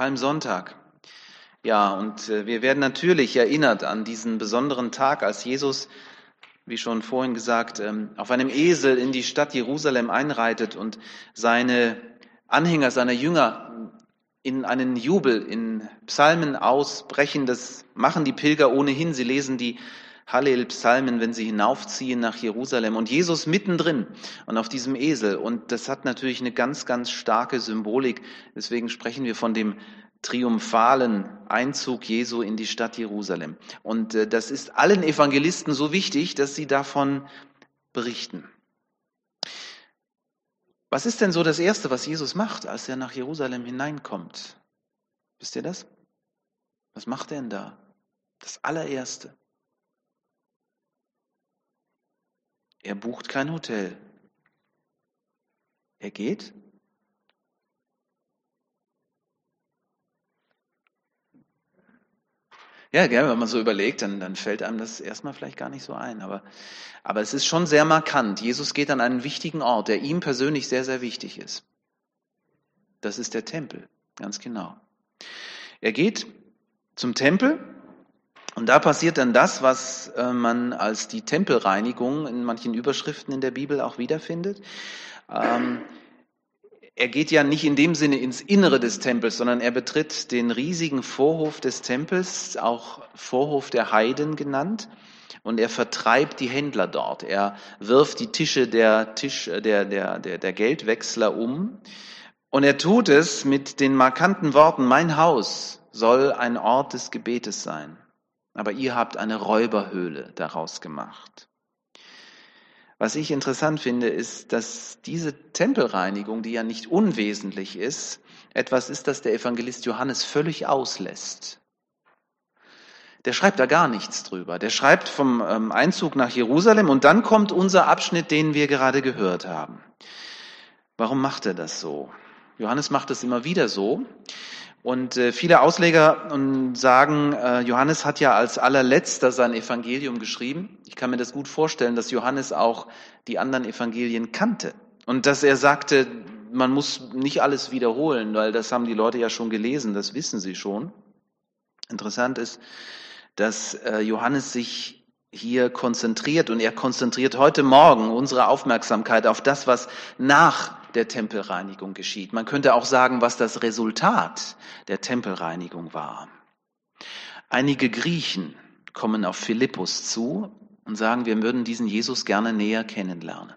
Palmsonntag. Ja, und äh, wir werden natürlich erinnert an diesen besonderen Tag, als Jesus, wie schon vorhin gesagt, ähm, auf einem Esel in die Stadt Jerusalem einreitet und seine Anhänger, seine Jünger in einen Jubel, in Psalmen ausbrechen. Das machen die Pilger ohnehin. Sie lesen die Hallel-Psalmen, wenn sie hinaufziehen nach Jerusalem und Jesus mittendrin und auf diesem Esel. Und das hat natürlich eine ganz, ganz starke Symbolik. Deswegen sprechen wir von dem triumphalen Einzug Jesu in die Stadt Jerusalem. Und äh, das ist allen Evangelisten so wichtig, dass sie davon berichten. Was ist denn so das Erste, was Jesus macht, als er nach Jerusalem hineinkommt? Wisst ihr das? Was macht er denn da? Das allererste. Er bucht kein Hotel. Er geht. Ja, gell, wenn man so überlegt, dann, dann fällt einem das erstmal vielleicht gar nicht so ein. Aber, aber es ist schon sehr markant. Jesus geht an einen wichtigen Ort, der ihm persönlich sehr, sehr wichtig ist. Das ist der Tempel, ganz genau. Er geht zum Tempel und da passiert dann das, was äh, man als die Tempelreinigung in manchen Überschriften in der Bibel auch wiederfindet. Ähm, er geht ja nicht in dem Sinne ins Innere des Tempels, sondern er betritt den riesigen Vorhof des Tempels, auch Vorhof der Heiden genannt. Und er vertreibt die Händler dort. Er wirft die Tische der, Tisch, der, der, der, der Geldwechsler um. Und er tut es mit den markanten Worten, mein Haus soll ein Ort des Gebetes sein aber ihr habt eine Räuberhöhle daraus gemacht. Was ich interessant finde, ist, dass diese Tempelreinigung, die ja nicht unwesentlich ist, etwas ist, das der Evangelist Johannes völlig auslässt. Der schreibt da gar nichts drüber. Der schreibt vom ähm, Einzug nach Jerusalem und dann kommt unser Abschnitt, den wir gerade gehört haben. Warum macht er das so? Johannes macht es immer wieder so. Und äh, viele Ausleger sagen, äh, Johannes hat ja als allerletzter sein Evangelium geschrieben. Ich kann mir das gut vorstellen, dass Johannes auch die anderen Evangelien kannte und dass er sagte, man muss nicht alles wiederholen, weil das haben die Leute ja schon gelesen, das wissen sie schon. Interessant ist, dass äh, Johannes sich hier konzentriert und er konzentriert heute Morgen unsere Aufmerksamkeit auf das, was nach der Tempelreinigung geschieht. Man könnte auch sagen, was das Resultat der Tempelreinigung war. Einige Griechen kommen auf Philippus zu und sagen, wir würden diesen Jesus gerne näher kennenlernen.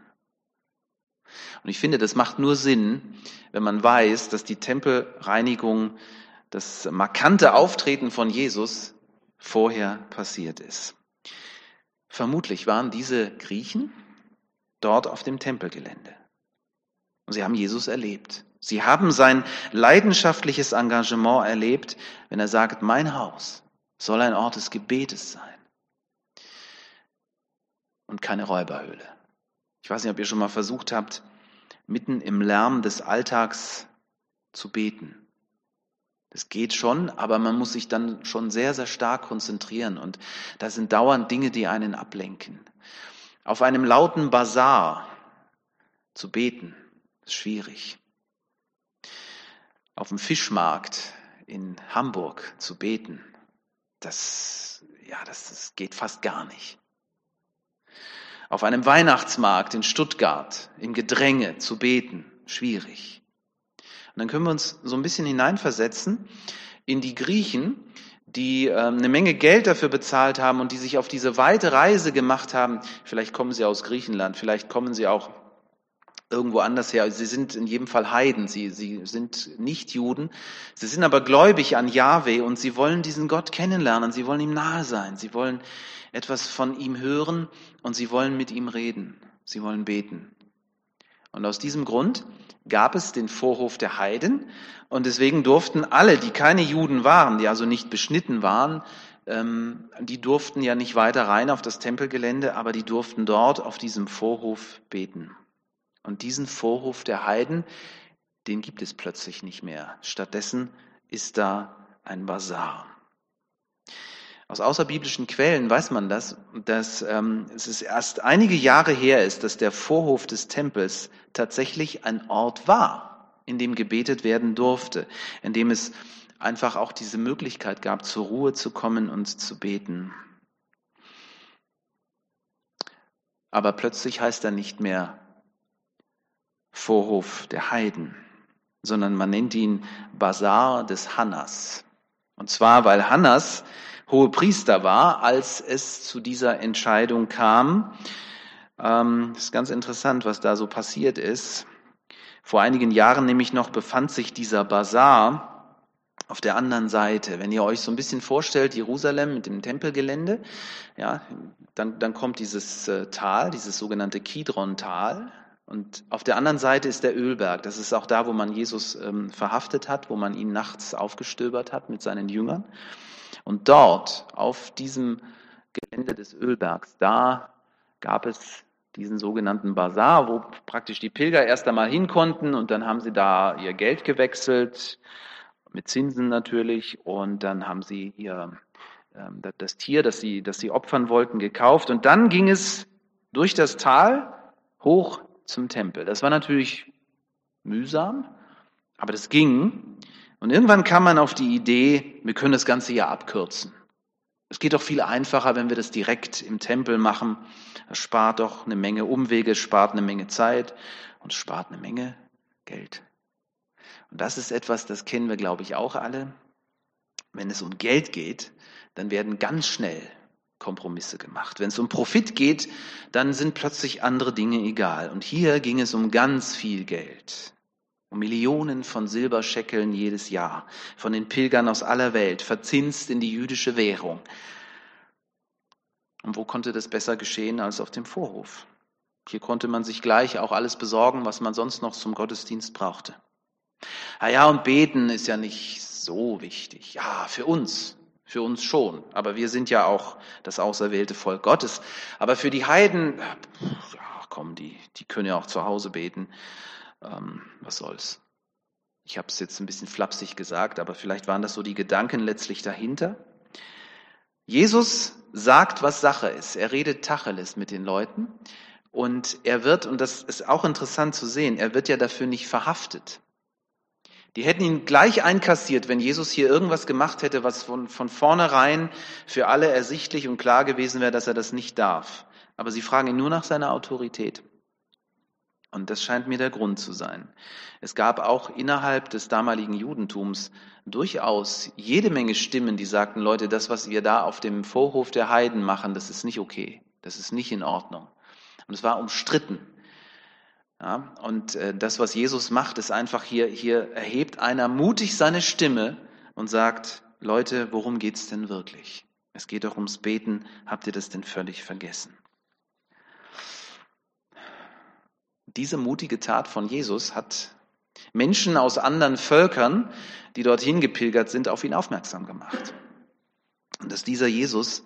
Und ich finde, das macht nur Sinn, wenn man weiß, dass die Tempelreinigung, das markante Auftreten von Jesus vorher passiert ist. Vermutlich waren diese Griechen dort auf dem Tempelgelände. Und sie haben Jesus erlebt. Sie haben sein leidenschaftliches Engagement erlebt, wenn er sagt, mein Haus soll ein Ort des Gebetes sein und keine Räuberhöhle. Ich weiß nicht, ob ihr schon mal versucht habt, mitten im Lärm des Alltags zu beten. Das geht schon, aber man muss sich dann schon sehr, sehr stark konzentrieren und da sind dauernd Dinge, die einen ablenken. Auf einem lauten Bazar zu beten, ist schwierig. Auf dem Fischmarkt in Hamburg zu beten, das, ja, das, das geht fast gar nicht. Auf einem Weihnachtsmarkt in Stuttgart im Gedränge zu beten, schwierig. Und dann können wir uns so ein bisschen hineinversetzen in die Griechen, die ähm, eine Menge Geld dafür bezahlt haben und die sich auf diese weite Reise gemacht haben. Vielleicht kommen sie aus Griechenland, vielleicht kommen sie auch irgendwo anders her. Sie sind in jedem Fall Heiden, sie, sie sind nicht Juden. Sie sind aber gläubig an Yahweh und sie wollen diesen Gott kennenlernen, sie wollen ihm nahe sein, sie wollen etwas von ihm hören und sie wollen mit ihm reden, sie wollen beten. Und aus diesem Grund gab es den Vorhof der Heiden und deswegen durften alle, die keine Juden waren, die also nicht beschnitten waren, ähm, die durften ja nicht weiter rein auf das Tempelgelände, aber die durften dort auf diesem Vorhof beten. Und diesen Vorhof der Heiden, den gibt es plötzlich nicht mehr. Stattdessen ist da ein Bazar. Aus außerbiblischen Quellen weiß man das, dass ähm, es erst einige Jahre her ist, dass der Vorhof des Tempels tatsächlich ein Ort war, in dem gebetet werden durfte, in dem es einfach auch diese Möglichkeit gab, zur Ruhe zu kommen und zu beten. Aber plötzlich heißt er nicht mehr Vorhof der Heiden, sondern man nennt ihn Bazar des Hannas. Und zwar, weil Hannas hohe Priester war, als es zu dieser Entscheidung kam. Ähm, ist ganz interessant, was da so passiert ist. Vor einigen Jahren nämlich noch befand sich dieser Bazar auf der anderen Seite. Wenn ihr euch so ein bisschen vorstellt, Jerusalem mit dem Tempelgelände, ja, dann, dann kommt dieses äh, Tal, dieses sogenannte Kidron-Tal. Und auf der anderen Seite ist der Ölberg. Das ist auch da, wo man Jesus ähm, verhaftet hat, wo man ihn nachts aufgestöbert hat mit seinen Jüngern. Und dort, auf diesem Gelände des Ölbergs, da gab es diesen sogenannten Bazar, wo praktisch die Pilger erst einmal hin konnten und dann haben sie da ihr Geld gewechselt, mit Zinsen natürlich, und dann haben sie ihr ähm, das Tier, das sie, das sie opfern wollten, gekauft. Und dann ging es durch das Tal hoch zum Tempel. Das war natürlich mühsam, aber das ging. Und irgendwann kam man auf die Idee, wir können das ganze Jahr abkürzen. Es geht doch viel einfacher, wenn wir das direkt im Tempel machen. Es spart doch eine Menge Umwege, spart eine Menge Zeit und spart eine Menge Geld. Und das ist etwas, das kennen wir, glaube ich, auch alle. Wenn es um Geld geht, dann werden ganz schnell Kompromisse gemacht. Wenn es um Profit geht, dann sind plötzlich andere Dinge egal. Und hier ging es um ganz viel Geld um Millionen von Silberscheckeln jedes Jahr, von den Pilgern aus aller Welt, verzinst in die jüdische Währung. Und wo konnte das besser geschehen als auf dem Vorhof? Hier konnte man sich gleich auch alles besorgen, was man sonst noch zum Gottesdienst brauchte. Ah ja, und beten ist ja nicht so wichtig. Ja, für uns, für uns schon. Aber wir sind ja auch das auserwählte Volk Gottes. Aber für die Heiden, ja, komm, die, die können ja auch zu Hause beten ähm, was soll's. Ich habe es jetzt ein bisschen flapsig gesagt, aber vielleicht waren das so die Gedanken letztlich dahinter. Jesus sagt, was Sache ist. Er redet Tacheles mit den Leuten und er wird, und das ist auch interessant zu sehen, er wird ja dafür nicht verhaftet. Die hätten ihn gleich einkassiert, wenn Jesus hier irgendwas gemacht hätte, was von, von vornherein für alle ersichtlich und klar gewesen wäre, dass er das nicht darf. Aber sie fragen ihn nur nach seiner Autorität. Und das scheint mir der Grund zu sein. Es gab auch innerhalb des damaligen Judentums durchaus jede Menge Stimmen, die sagten, Leute, das, was wir da auf dem Vorhof der Heiden machen, das ist nicht okay. Das ist nicht in Ordnung. Und es war umstritten. Ja, und äh, das, was Jesus macht, ist einfach hier, hier erhebt einer mutig seine Stimme und sagt, Leute, worum geht's denn wirklich? Es geht doch ums Beten. Habt ihr das denn völlig vergessen? Diese mutige Tat von Jesus hat Menschen aus anderen Völkern, die dorthin gepilgert sind, auf ihn aufmerksam gemacht. Und dass dieser Jesus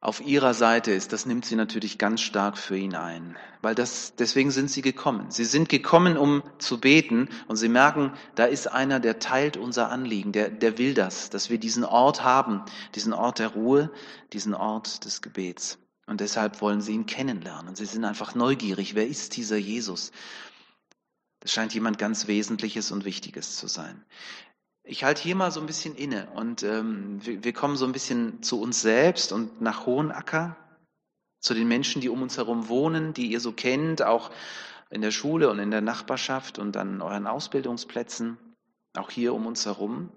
auf ihrer Seite ist, das nimmt sie natürlich ganz stark für ihn ein, weil das, deswegen sind sie gekommen. Sie sind gekommen, um zu beten und sie merken, da ist einer, der teilt unser Anliegen, der, der will das, dass wir diesen Ort haben, diesen Ort der Ruhe, diesen Ort des Gebets. Und deshalb wollen sie ihn kennenlernen. Sie sind einfach neugierig. Wer ist dieser Jesus? Das scheint jemand ganz Wesentliches und Wichtiges zu sein. Ich halte hier mal so ein bisschen inne und ähm, wir, wir kommen so ein bisschen zu uns selbst und nach Hohenacker, zu den Menschen, die um uns herum wohnen, die ihr so kennt, auch in der Schule und in der Nachbarschaft und an euren Ausbildungsplätzen, auch hier um uns herum.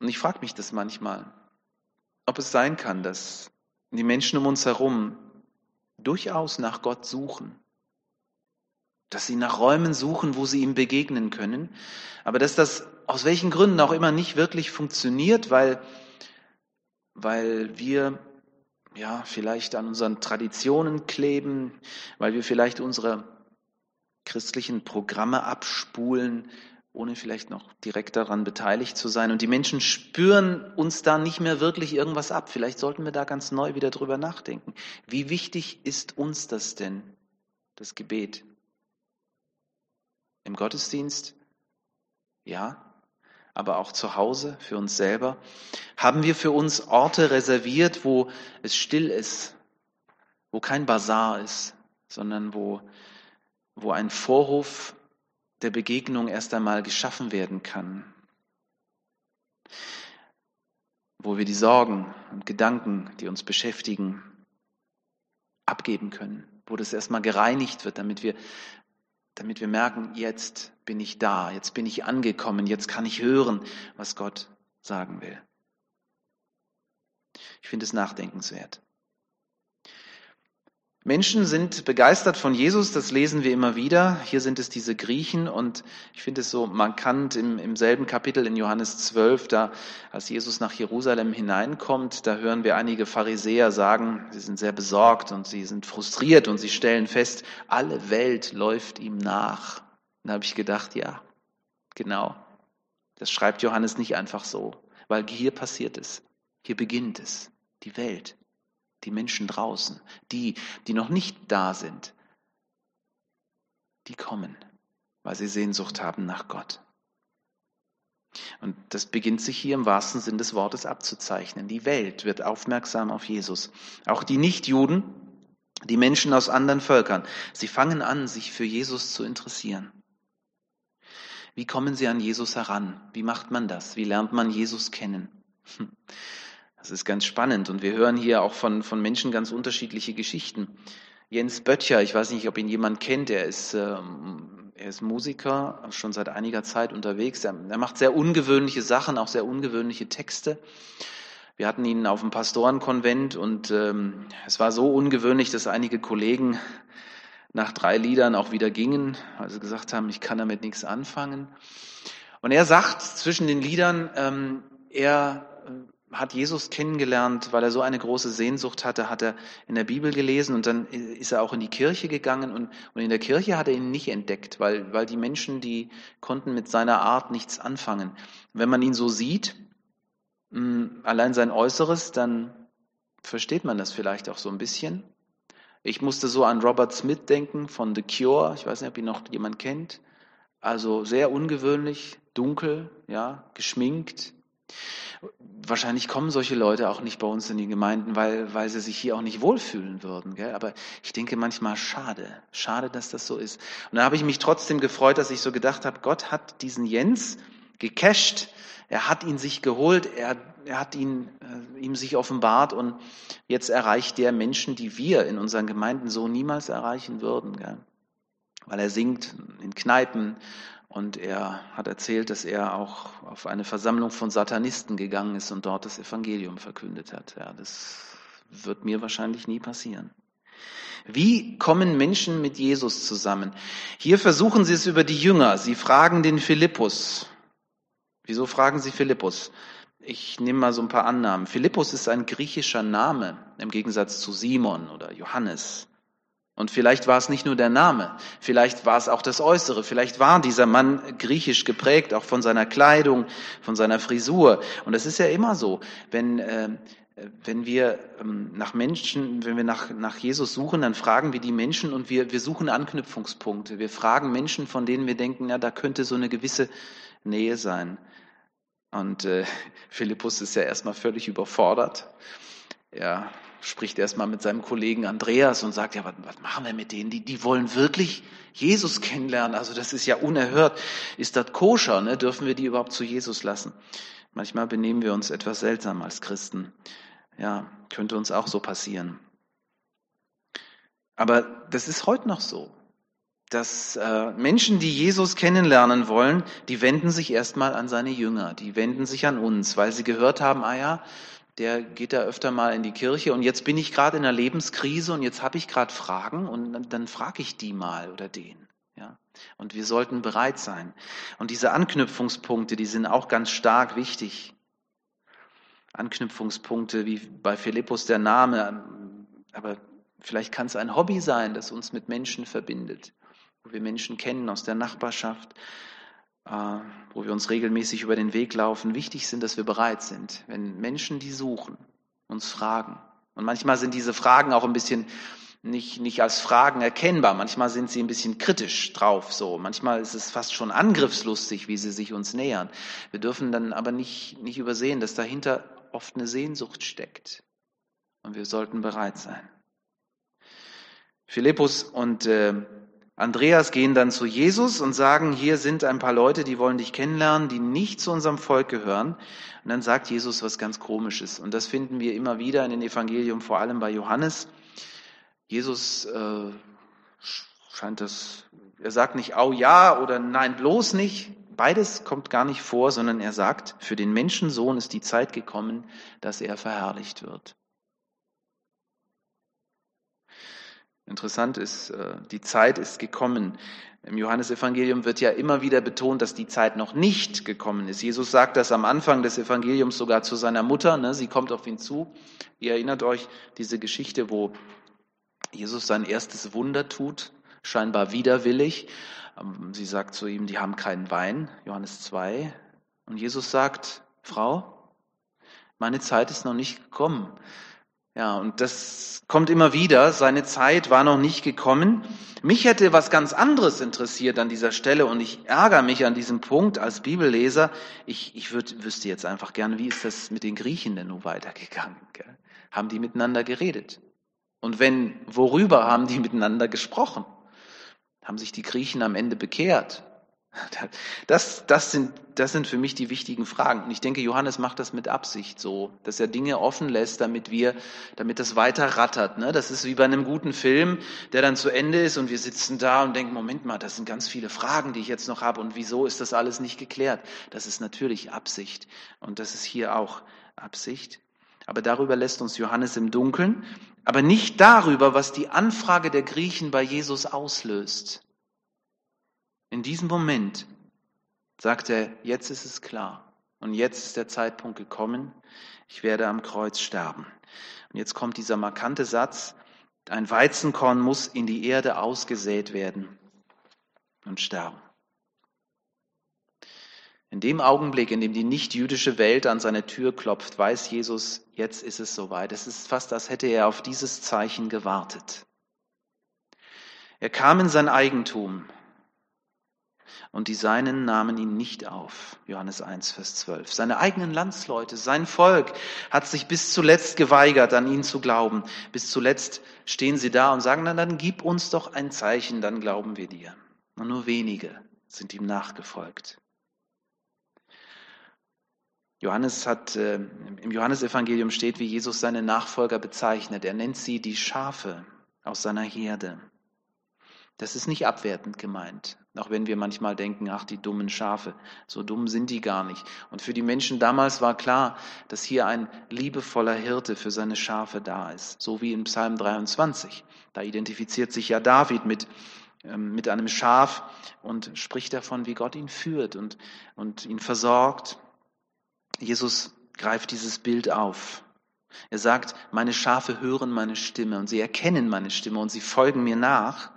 Und ich frage mich das manchmal, ob es sein kann, dass die Menschen um uns herum durchaus nach Gott suchen, dass sie nach Räumen suchen, wo sie ihm begegnen können, aber dass das aus welchen Gründen auch immer nicht wirklich funktioniert, weil, weil wir ja vielleicht an unseren Traditionen kleben, weil wir vielleicht unsere christlichen Programme abspulen, ohne vielleicht noch direkt daran beteiligt zu sein. Und die Menschen spüren uns da nicht mehr wirklich irgendwas ab. Vielleicht sollten wir da ganz neu wieder drüber nachdenken. Wie wichtig ist uns das denn, das Gebet? Im Gottesdienst? Ja. Aber auch zu Hause, für uns selber? Haben wir für uns Orte reserviert, wo es still ist, wo kein Bazar ist, sondern wo, wo ein Vorhof der Begegnung erst einmal geschaffen werden kann. wo wir die Sorgen und Gedanken, die uns beschäftigen, abgeben können, wo das erstmal gereinigt wird, damit wir, damit wir merken, jetzt bin ich da, jetzt bin ich angekommen, jetzt kann ich hören, was Gott sagen will. Ich finde es nachdenkenswert. Menschen sind begeistert von Jesus, das lesen wir immer wieder. Hier sind es diese Griechen und ich finde es so markant im, im selben Kapitel in Johannes 12, da als Jesus nach Jerusalem hineinkommt, da hören wir einige Pharisäer sagen, sie sind sehr besorgt und sie sind frustriert und sie stellen fest, alle Welt läuft ihm nach. Da habe ich gedacht, ja, genau. Das schreibt Johannes nicht einfach so, weil hier passiert es, hier beginnt es, die Welt die Menschen draußen, die, die noch nicht da sind, die kommen, weil sie Sehnsucht haben nach Gott. Und das beginnt sich hier im wahrsten Sinn des Wortes abzuzeichnen. Die Welt wird aufmerksam auf Jesus. Auch die Nichtjuden, die Menschen aus anderen Völkern, sie fangen an, sich für Jesus zu interessieren. Wie kommen sie an Jesus heran? Wie macht man das? Wie lernt man Jesus kennen? Hm. Das ist ganz spannend und wir hören hier auch von, von Menschen ganz unterschiedliche Geschichten. Jens Böttcher, ich weiß nicht, ob ihn jemand kennt, er ist, ähm, er ist Musiker, schon seit einiger Zeit unterwegs. Er, er macht sehr ungewöhnliche Sachen, auch sehr ungewöhnliche Texte. Wir hatten ihn auf dem Pastorenkonvent und ähm, es war so ungewöhnlich, dass einige Kollegen nach drei Liedern auch wieder gingen, weil sie gesagt haben, ich kann damit nichts anfangen. Und er sagt zwischen den Liedern, ähm, er hat Jesus kennengelernt, weil er so eine große Sehnsucht hatte, hat er in der Bibel gelesen und dann ist er auch in die Kirche gegangen und, und in der Kirche hat er ihn nicht entdeckt, weil, weil die Menschen, die konnten mit seiner Art nichts anfangen. Wenn man ihn so sieht, mm, allein sein Äußeres, dann versteht man das vielleicht auch so ein bisschen. Ich musste so an Robert Smith denken von The Cure. Ich weiß nicht, ob ihn noch jemand kennt. Also sehr ungewöhnlich, dunkel, ja, geschminkt. Wahrscheinlich kommen solche Leute auch nicht bei uns in die Gemeinden, weil, weil sie sich hier auch nicht wohlfühlen würden. Gell? Aber ich denke manchmal, schade, schade, dass das so ist. Und da habe ich mich trotzdem gefreut, dass ich so gedacht habe, Gott hat diesen Jens gecasht, er hat ihn sich geholt, er, er hat ihn, äh, ihm sich offenbart und jetzt erreicht der Menschen, die wir in unseren Gemeinden so niemals erreichen würden. Gell? Weil er singt in Kneipen und er hat erzählt, dass er auch auf eine Versammlung von Satanisten gegangen ist und dort das Evangelium verkündet hat. Ja, das wird mir wahrscheinlich nie passieren. Wie kommen Menschen mit Jesus zusammen? Hier versuchen sie es über die Jünger. Sie fragen den Philippus. Wieso fragen sie Philippus? Ich nehme mal so ein paar Annahmen. Philippus ist ein griechischer Name im Gegensatz zu Simon oder Johannes. Und vielleicht war es nicht nur der Name, vielleicht war es auch das Äußere, vielleicht war dieser Mann griechisch geprägt, auch von seiner Kleidung, von seiner Frisur. Und es ist ja immer so, wenn, äh, wenn wir ähm, nach Menschen, wenn wir nach, nach Jesus suchen, dann fragen wir die Menschen und wir, wir suchen Anknüpfungspunkte. Wir fragen Menschen, von denen wir denken, ja, da könnte so eine gewisse Nähe sein. Und äh, Philippus ist ja erstmal völlig überfordert. Ja, spricht erstmal mit seinem Kollegen Andreas und sagt, ja, was, was machen wir mit denen? Die, die wollen wirklich Jesus kennenlernen. Also das ist ja unerhört. Ist das koscher? Ne? Dürfen wir die überhaupt zu Jesus lassen? Manchmal benehmen wir uns etwas seltsam als Christen. Ja, könnte uns auch so passieren. Aber das ist heute noch so, dass äh, Menschen, die Jesus kennenlernen wollen, die wenden sich erstmal an seine Jünger, die wenden sich an uns, weil sie gehört haben, ah ja, der geht da öfter mal in die Kirche und jetzt bin ich gerade in einer Lebenskrise und jetzt habe ich gerade Fragen und dann, dann frage ich die mal oder den. Ja? Und wir sollten bereit sein. Und diese Anknüpfungspunkte, die sind auch ganz stark wichtig. Anknüpfungspunkte wie bei Philippus der Name, aber vielleicht kann es ein Hobby sein, das uns mit Menschen verbindet, wo wir Menschen kennen aus der Nachbarschaft, äh, wo wir uns regelmäßig über den Weg laufen, wichtig sind, dass wir bereit sind, wenn Menschen, die suchen, uns fragen. Und manchmal sind diese Fragen auch ein bisschen nicht, nicht als Fragen erkennbar. Manchmal sind sie ein bisschen kritisch drauf, so. Manchmal ist es fast schon angriffslustig, wie sie sich uns nähern. Wir dürfen dann aber nicht, nicht übersehen, dass dahinter oft eine Sehnsucht steckt. Und wir sollten bereit sein. Philippus und äh, Andreas gehen dann zu Jesus und sagen, hier sind ein paar Leute, die wollen dich kennenlernen, die nicht zu unserem Volk gehören. Und dann sagt Jesus was ganz Komisches. Und das finden wir immer wieder in den Evangelium, vor allem bei Johannes. Jesus äh, scheint das, er sagt nicht, au ja oder nein, bloß nicht. Beides kommt gar nicht vor, sondern er sagt, für den Menschensohn ist die Zeit gekommen, dass er verherrlicht wird. Interessant ist, äh, die Zeit ist gekommen. Im Johannesevangelium wird ja immer wieder betont, dass die Zeit noch nicht gekommen ist. Jesus sagt das am Anfang des Evangeliums sogar zu seiner Mutter. Ne? Sie kommt auf ihn zu. Ihr erinnert euch diese Geschichte, wo Jesus sein erstes Wunder tut, scheinbar widerwillig. Ähm, sie sagt zu ihm, die haben keinen Wein, Johannes 2. Und Jesus sagt, Frau, meine Zeit ist noch nicht gekommen. Ja, und das kommt immer wieder. Seine Zeit war noch nicht gekommen. Mich hätte was ganz anderes interessiert an dieser Stelle und ich ärgere mich an diesem Punkt als Bibelleser. Ich, ich würd, wüsste jetzt einfach gerne, wie ist das mit den Griechen denn nun weitergegangen? Gell? Haben die miteinander geredet? Und wenn, worüber haben die miteinander gesprochen? Haben sich die Griechen am Ende bekehrt? Das, das, sind, das sind für mich die wichtigen Fragen. Und ich denke, Johannes macht das mit Absicht so, dass er Dinge offen lässt, damit wir, damit das weiter rattert. Ne? Das ist wie bei einem guten Film, der dann zu Ende ist und wir sitzen da und denken, Moment mal, das sind ganz viele Fragen, die ich jetzt noch habe und wieso ist das alles nicht geklärt? Das ist natürlich Absicht. Und das ist hier auch Absicht. Aber darüber lässt uns Johannes im Dunkeln, aber nicht darüber, was die Anfrage der Griechen bei Jesus auslöst. In diesem Moment sagt er, jetzt ist es klar und jetzt ist der Zeitpunkt gekommen, ich werde am Kreuz sterben. Und jetzt kommt dieser markante Satz, ein Weizenkorn muss in die Erde ausgesät werden und sterben. In dem Augenblick, in dem die nicht-jüdische Welt an seine Tür klopft, weiß Jesus, jetzt ist es soweit. Es ist fast, als hätte er auf dieses Zeichen gewartet. Er kam in sein Eigentum, und die Seinen nahmen ihn nicht auf. Johannes 1, Vers 12. Seine eigenen Landsleute, sein Volk hat sich bis zuletzt geweigert, an ihn zu glauben. Bis zuletzt stehen sie da und sagen, dann, dann gib uns doch ein Zeichen, dann glauben wir dir. Und nur wenige sind ihm nachgefolgt. Johannes hat, äh, im Johannesevangelium steht, wie Jesus seine Nachfolger bezeichnet. Er nennt sie die Schafe aus seiner Herde. Das ist nicht abwertend gemeint, auch wenn wir manchmal denken, ach, die dummen Schafe, so dumm sind die gar nicht. Und für die Menschen damals war klar, dass hier ein liebevoller Hirte für seine Schafe da ist, so wie in Psalm 23. Da identifiziert sich ja David mit, ähm, mit einem Schaf und spricht davon, wie Gott ihn führt und, und ihn versorgt. Jesus greift dieses Bild auf. Er sagt, meine Schafe hören meine Stimme und sie erkennen meine Stimme und sie folgen mir nach.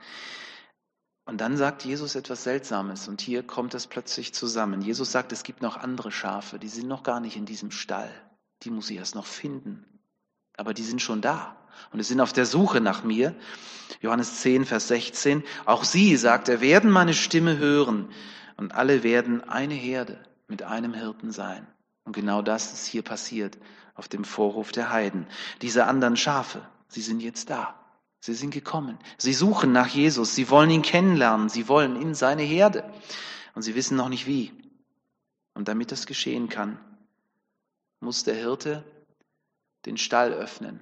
Und dann sagt Jesus etwas Seltsames und hier kommt es plötzlich zusammen. Jesus sagt, es gibt noch andere Schafe, die sind noch gar nicht in diesem Stall. Die muss ich erst noch finden. Aber die sind schon da und sie sind auf der Suche nach mir. Johannes 10, Vers 16. Auch sie, sagt er, werden meine Stimme hören und alle werden eine Herde mit einem Hirten sein. Und genau das ist hier passiert auf dem Vorhof der Heiden. Diese anderen Schafe, sie sind jetzt da. Sie sind gekommen. Sie suchen nach Jesus. Sie wollen ihn kennenlernen. Sie wollen in seine Herde. Und sie wissen noch nicht wie. Und damit das geschehen kann, muss der Hirte den Stall öffnen.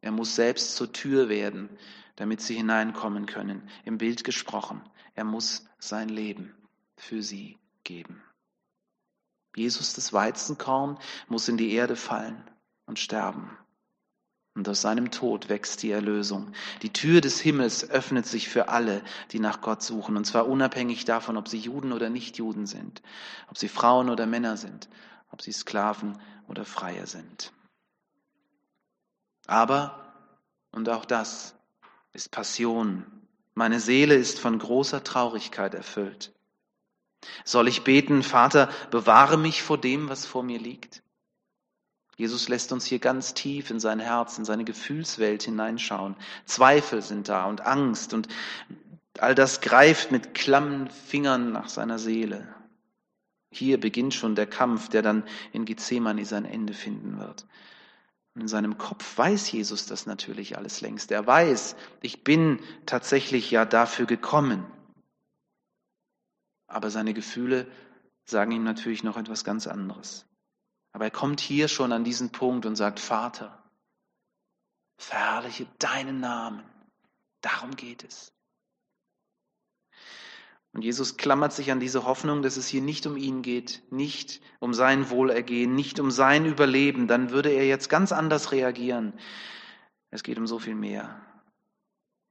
Er muss selbst zur Tür werden, damit sie hineinkommen können. Im Bild gesprochen. Er muss sein Leben für sie geben. Jesus, das Weizenkorn, muss in die Erde fallen und sterben. Und aus seinem Tod wächst die Erlösung. Die Tür des Himmels öffnet sich für alle, die nach Gott suchen. Und zwar unabhängig davon, ob sie Juden oder Nichtjuden sind, ob sie Frauen oder Männer sind, ob sie Sklaven oder Freie sind. Aber, und auch das ist Passion, meine Seele ist von großer Traurigkeit erfüllt. Soll ich beten, Vater, bewahre mich vor dem, was vor mir liegt? Jesus lässt uns hier ganz tief in sein Herz, in seine Gefühlswelt hineinschauen. Zweifel sind da und Angst und all das greift mit klammen Fingern nach seiner Seele. Hier beginnt schon der Kampf, der dann in Gethsemane sein Ende finden wird. Und in seinem Kopf weiß Jesus das natürlich alles längst. Er weiß, ich bin tatsächlich ja dafür gekommen. Aber seine Gefühle sagen ihm natürlich noch etwas ganz anderes. Aber er kommt hier schon an diesen Punkt und sagt, Vater, verherrliche deinen Namen. Darum geht es. Und Jesus klammert sich an diese Hoffnung, dass es hier nicht um ihn geht, nicht um sein Wohlergehen, nicht um sein Überleben. Dann würde er jetzt ganz anders reagieren. Es geht um so viel mehr.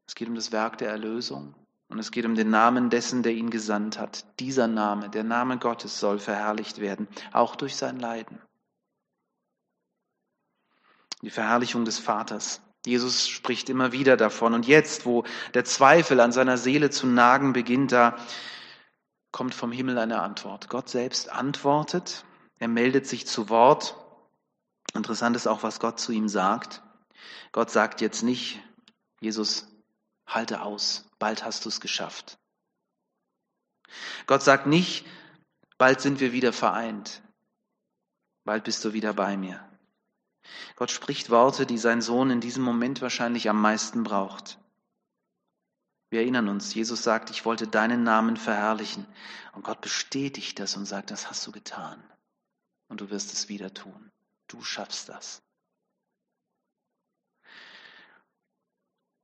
Es geht um das Werk der Erlösung und es geht um den Namen dessen, der ihn gesandt hat. Dieser Name, der Name Gottes soll verherrlicht werden, auch durch sein Leiden. Die Verherrlichung des Vaters. Jesus spricht immer wieder davon. Und jetzt, wo der Zweifel an seiner Seele zu nagen beginnt, da kommt vom Himmel eine Antwort. Gott selbst antwortet. Er meldet sich zu Wort. Interessant ist auch, was Gott zu ihm sagt. Gott sagt jetzt nicht, Jesus, halte aus, bald hast du es geschafft. Gott sagt nicht, bald sind wir wieder vereint, bald bist du wieder bei mir. Gott spricht Worte, die sein Sohn in diesem Moment wahrscheinlich am meisten braucht. Wir erinnern uns, Jesus sagt, ich wollte deinen Namen verherrlichen. Und Gott bestätigt das und sagt, das hast du getan. Und du wirst es wieder tun. Du schaffst das.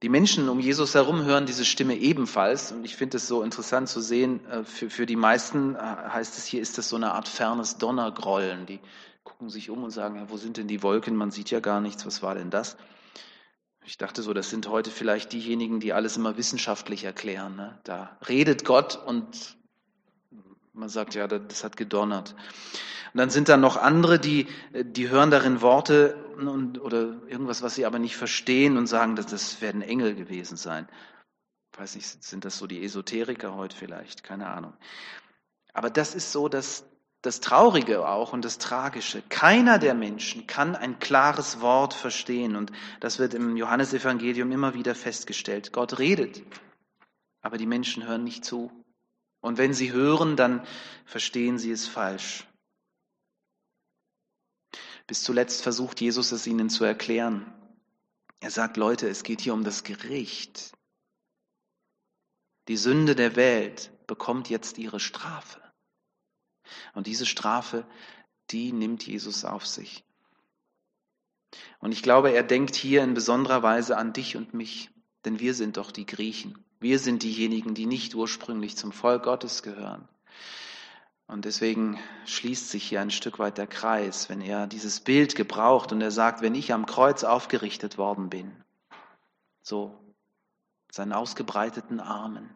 Die Menschen um Jesus herum hören diese Stimme ebenfalls. Und ich finde es so interessant zu sehen, äh, für, für die meisten äh, heißt es hier, ist das so eine Art fernes Donnergrollen. Die gucken sich um und sagen, ja, wo sind denn die Wolken? Man sieht ja gar nichts. Was war denn das? Ich dachte so, das sind heute vielleicht diejenigen, die alles immer wissenschaftlich erklären. Ne? Da redet Gott und man sagt, ja, das hat gedonnert. Und dann sind da noch andere, die, die hören darin Worte und, oder irgendwas, was sie aber nicht verstehen und sagen, dass das werden Engel gewesen sein. Ich weiß nicht, sind das so die Esoteriker heute vielleicht? Keine Ahnung. Aber das ist so das, das Traurige auch und das Tragische. Keiner der Menschen kann ein klares Wort verstehen. Und das wird im Johannesevangelium immer wieder festgestellt. Gott redet, aber die Menschen hören nicht zu. Und wenn sie hören, dann verstehen sie es falsch. Bis zuletzt versucht Jesus es ihnen zu erklären. Er sagt, Leute, es geht hier um das Gericht. Die Sünde der Welt bekommt jetzt ihre Strafe. Und diese Strafe, die nimmt Jesus auf sich. Und ich glaube, er denkt hier in besonderer Weise an dich und mich, denn wir sind doch die Griechen. Wir sind diejenigen, die nicht ursprünglich zum Volk Gottes gehören. Und deswegen schließt sich hier ein Stück weit der Kreis, wenn er dieses Bild gebraucht und er sagt, wenn ich am Kreuz aufgerichtet worden bin, so seinen ausgebreiteten Armen,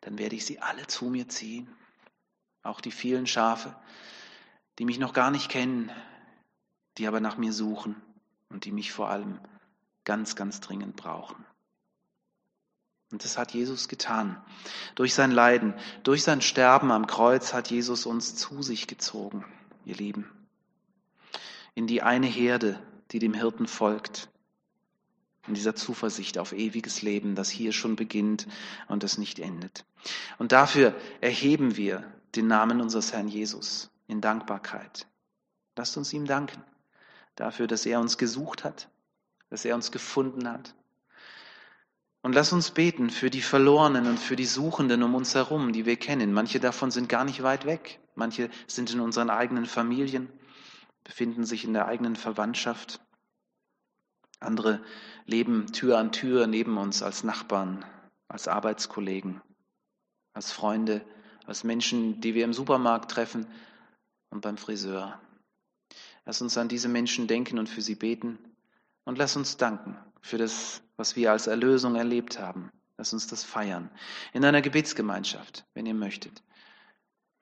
dann werde ich sie alle zu mir ziehen. Auch die vielen Schafe, die mich noch gar nicht kennen, die aber nach mir suchen und die mich vor allem ganz, ganz dringend brauchen. Und das hat Jesus getan. Durch sein Leiden, durch sein Sterben am Kreuz hat Jesus uns zu sich gezogen, ihr Lieben. In die eine Herde, die dem Hirten folgt. In dieser Zuversicht auf ewiges Leben, das hier schon beginnt und das nicht endet. Und dafür erheben wir den Namen unseres Herrn Jesus in Dankbarkeit. Lasst uns ihm danken dafür, dass er uns gesucht hat, dass er uns gefunden hat, und lass uns beten für die Verlorenen und für die Suchenden um uns herum, die wir kennen. Manche davon sind gar nicht weit weg. Manche sind in unseren eigenen Familien, befinden sich in der eigenen Verwandtschaft. Andere leben Tür an Tür neben uns als Nachbarn, als Arbeitskollegen, als Freunde, als Menschen, die wir im Supermarkt treffen und beim Friseur. Lass uns an diese Menschen denken und für sie beten und lass uns danken für das, was wir als Erlösung erlebt haben. Lass uns das feiern. In einer Gebetsgemeinschaft, wenn ihr möchtet.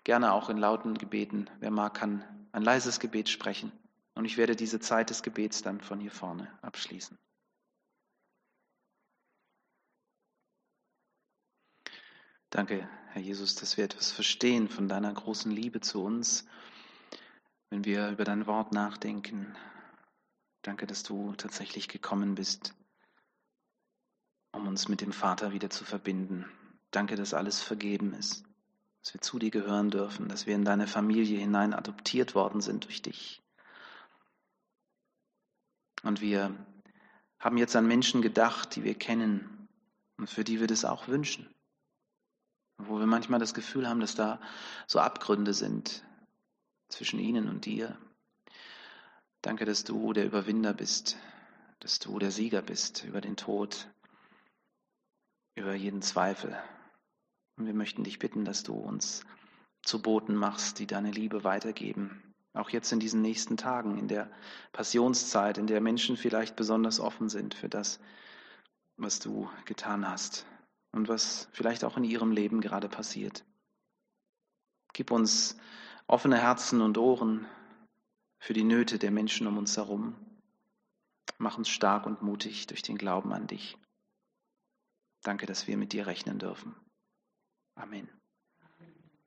Gerne auch in lauten Gebeten. Wer mag, kann ein leises Gebet sprechen. Und ich werde diese Zeit des Gebets dann von hier vorne abschließen. Danke, Herr Jesus, dass wir etwas verstehen von deiner großen Liebe zu uns, wenn wir über dein Wort nachdenken, Danke, dass du tatsächlich gekommen bist, um uns mit dem Vater wieder zu verbinden. Danke, dass alles vergeben ist, dass wir zu dir gehören dürfen, dass wir in deine Familie hinein adoptiert worden sind durch dich. Und wir haben jetzt an Menschen gedacht, die wir kennen und für die wir das auch wünschen. Wo wir manchmal das Gefühl haben, dass da so Abgründe sind zwischen ihnen und dir. Danke, dass du der Überwinder bist, dass du der Sieger bist über den Tod, über jeden Zweifel. Und wir möchten dich bitten, dass du uns zu Boten machst, die deine Liebe weitergeben. Auch jetzt in diesen nächsten Tagen, in der Passionszeit, in der Menschen vielleicht besonders offen sind für das, was du getan hast und was vielleicht auch in ihrem Leben gerade passiert. Gib uns offene Herzen und Ohren für die Nöte der Menschen um uns herum. Mach uns stark und mutig durch den Glauben an dich. Danke, dass wir mit dir rechnen dürfen. Amen.